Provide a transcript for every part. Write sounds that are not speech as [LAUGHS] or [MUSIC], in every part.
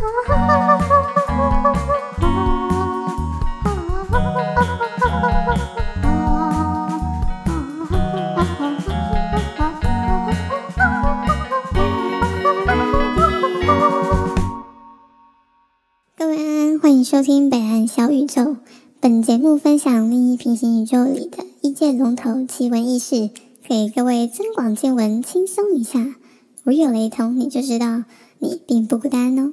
各位安安，欢迎收听北岸小宇宙。本节目分享另一平行宇宙里的一界龙头奇闻异事，给各位增广见闻，轻松一下。如有雷同，你就知道你并不孤单哦。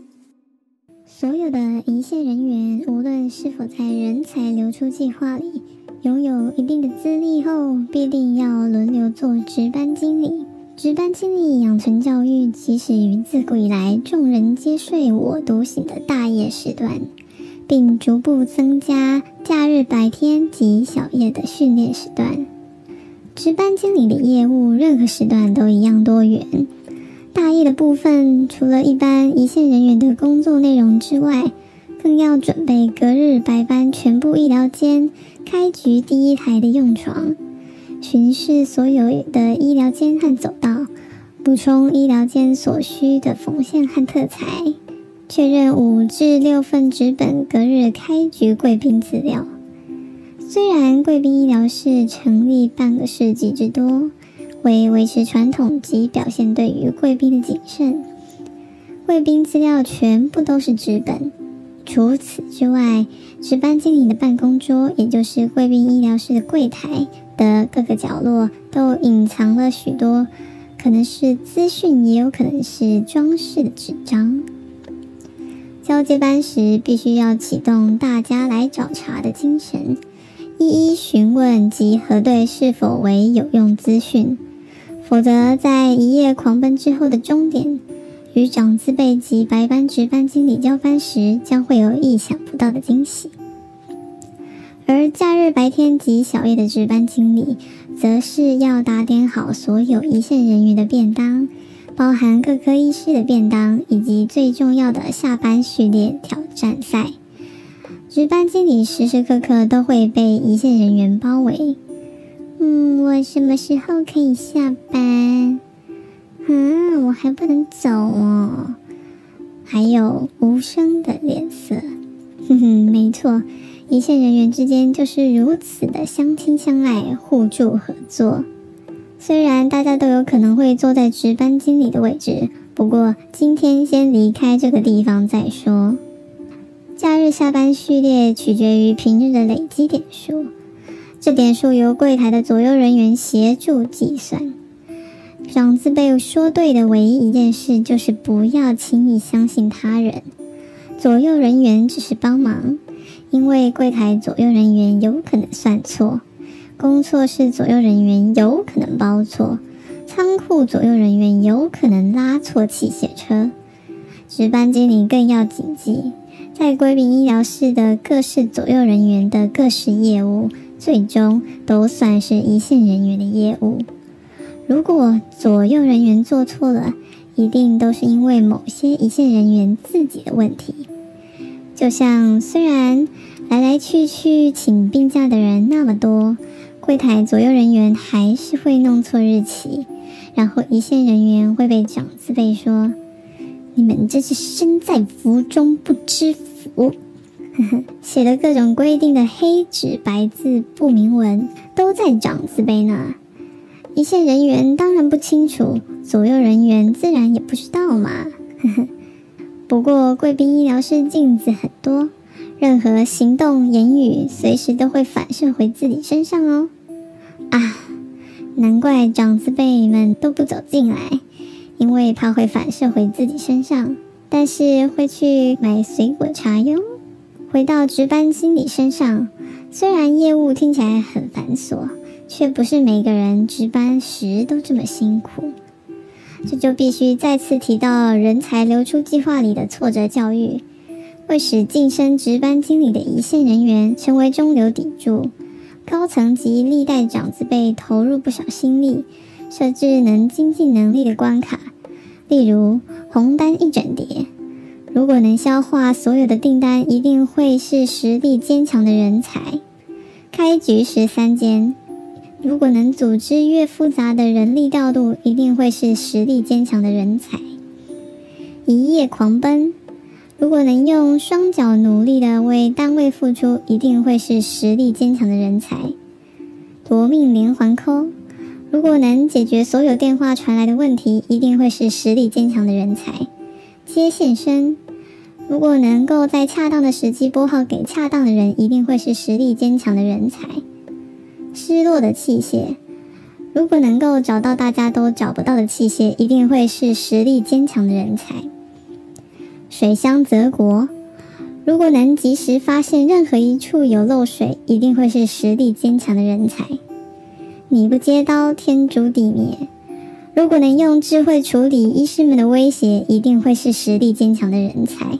所有的一线人员，无论是否在人才流出计划里拥有一定的资历后，必定要轮流做值班经理。值班经理养成教育，起始于自古以来众人皆睡我独醒的大夜时段，并逐步增加假日白天及小夜的训练时段。值班经理的业务，任何时段都一样多元。大夜的部分，除了一般一线人员的工作内容之外，更要准备隔日白班全部医疗间开局第一台的用床。巡视所有的医疗间和走道，补充医疗间所需的缝线和特材，确认五至六份纸本隔日开局贵宾资料。虽然贵宾医疗室成立半个世纪之多，为维持传统及表现对于贵宾的谨慎，贵宾资料全部都是纸本。除此之外，值班经理的办公桌，也就是贵宾医疗室的柜台。的各个角落都隐藏了许多，可能是资讯，也有可能是装饰的纸张。交接班时，必须要启动大家来找茬的精神，一一询问及核对是否为有用资讯，否则在一夜狂奔之后的终点，与长字辈及白班值班经理交班时，将会有意想不到的惊喜。而假日白天及小夜的值班经理，则是要打点好所有一线人员的便当，包含各科医师的便当，以及最重要的下班训练挑战赛。值班经理时时刻刻都会被一线人员包围。嗯，我什么时候可以下班？嗯，我还不能走哦。还有无声的脸色。哼哼，没错。一线人员之间就是如此的相亲相爱、互助合作。虽然大家都有可能会坐在值班经理的位置，不过今天先离开这个地方再说。假日下班序列取决于平日的累积点数，这点数由柜台的左右人员协助计算。长字辈说对的唯一一件事就是不要轻易相信他人，左右人员只是帮忙。因为柜台左右人员有可能算错，工作室左右人员有可能包错，仓库左右人员有可能拉错器械车，值班经理更要谨记，在贵宾医疗室的各式左右人员的各式业务，最终都算是一线人员的业务。如果左右人员做错了，一定都是因为某些一线人员自己的问题。就像虽然来来去去请病假的人那么多，柜台左右人员还是会弄错日期，然后一线人员会被长字辈说：“你们这是身在福中不知福。” [LAUGHS] 写的各种规定的黑纸白字不明文都在长字辈呢，一线人员当然不清楚，左右人员自然也不知道嘛。[LAUGHS] 不过，贵宾医疗室镜子很多，任何行动、言语随时都会反射回自己身上哦。啊，难怪长子辈们都不走进来，因为怕会反射回自己身上。但是会去买水果茶哟。回到值班经理身上，虽然业务听起来很繁琐，却不是每个人值班时都这么辛苦。这就必须再次提到人才流出计划里的挫折教育，会使晋升值班经理的一线人员成为中流砥柱。高层及历代长子辈投入不少心力，设置能经济能力的关卡，例如红单一整叠，如果能消化所有的订单，一定会是实力坚强的人才。开局十三间。如果能组织越复杂的人力调度，一定会是实力坚强的人才。一夜狂奔，如果能用双脚努力的为单位付出，一定会是实力坚强的人才。夺命连环扣，如果能解决所有电话传来的问题，一定会是实力坚强的人才。接线生，如果能够在恰当的时机拨号给恰当的人，一定会是实力坚强的人才。失落的器械，如果能够找到大家都找不到的器械，一定会是实力坚强的人才。水乡泽国，如果能及时发现任何一处有漏水，一定会是实力坚强的人才。你不接刀，天诛地灭。如果能用智慧处理医师们的威胁，一定会是实力坚强的人才。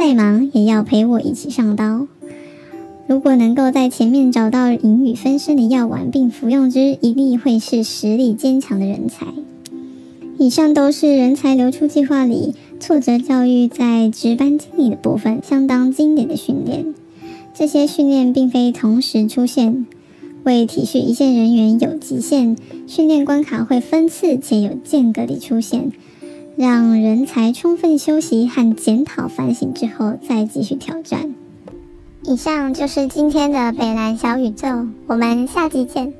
再忙也要陪我一起上刀。如果能够在前面找到隐语分身的药丸并服用之，一定会是实力坚强的人才。以上都是人才流出计划里挫折教育在值班经理的部分相当经典的训练。这些训练并非同时出现。为体恤一线人员有极限，训练关卡会分次且有间隔地出现，让人才充分休息和检讨反省之后再继续挑战。以上就是今天的北南小宇宙，我们下集见，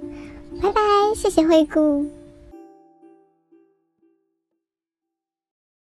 拜拜，谢谢惠顾。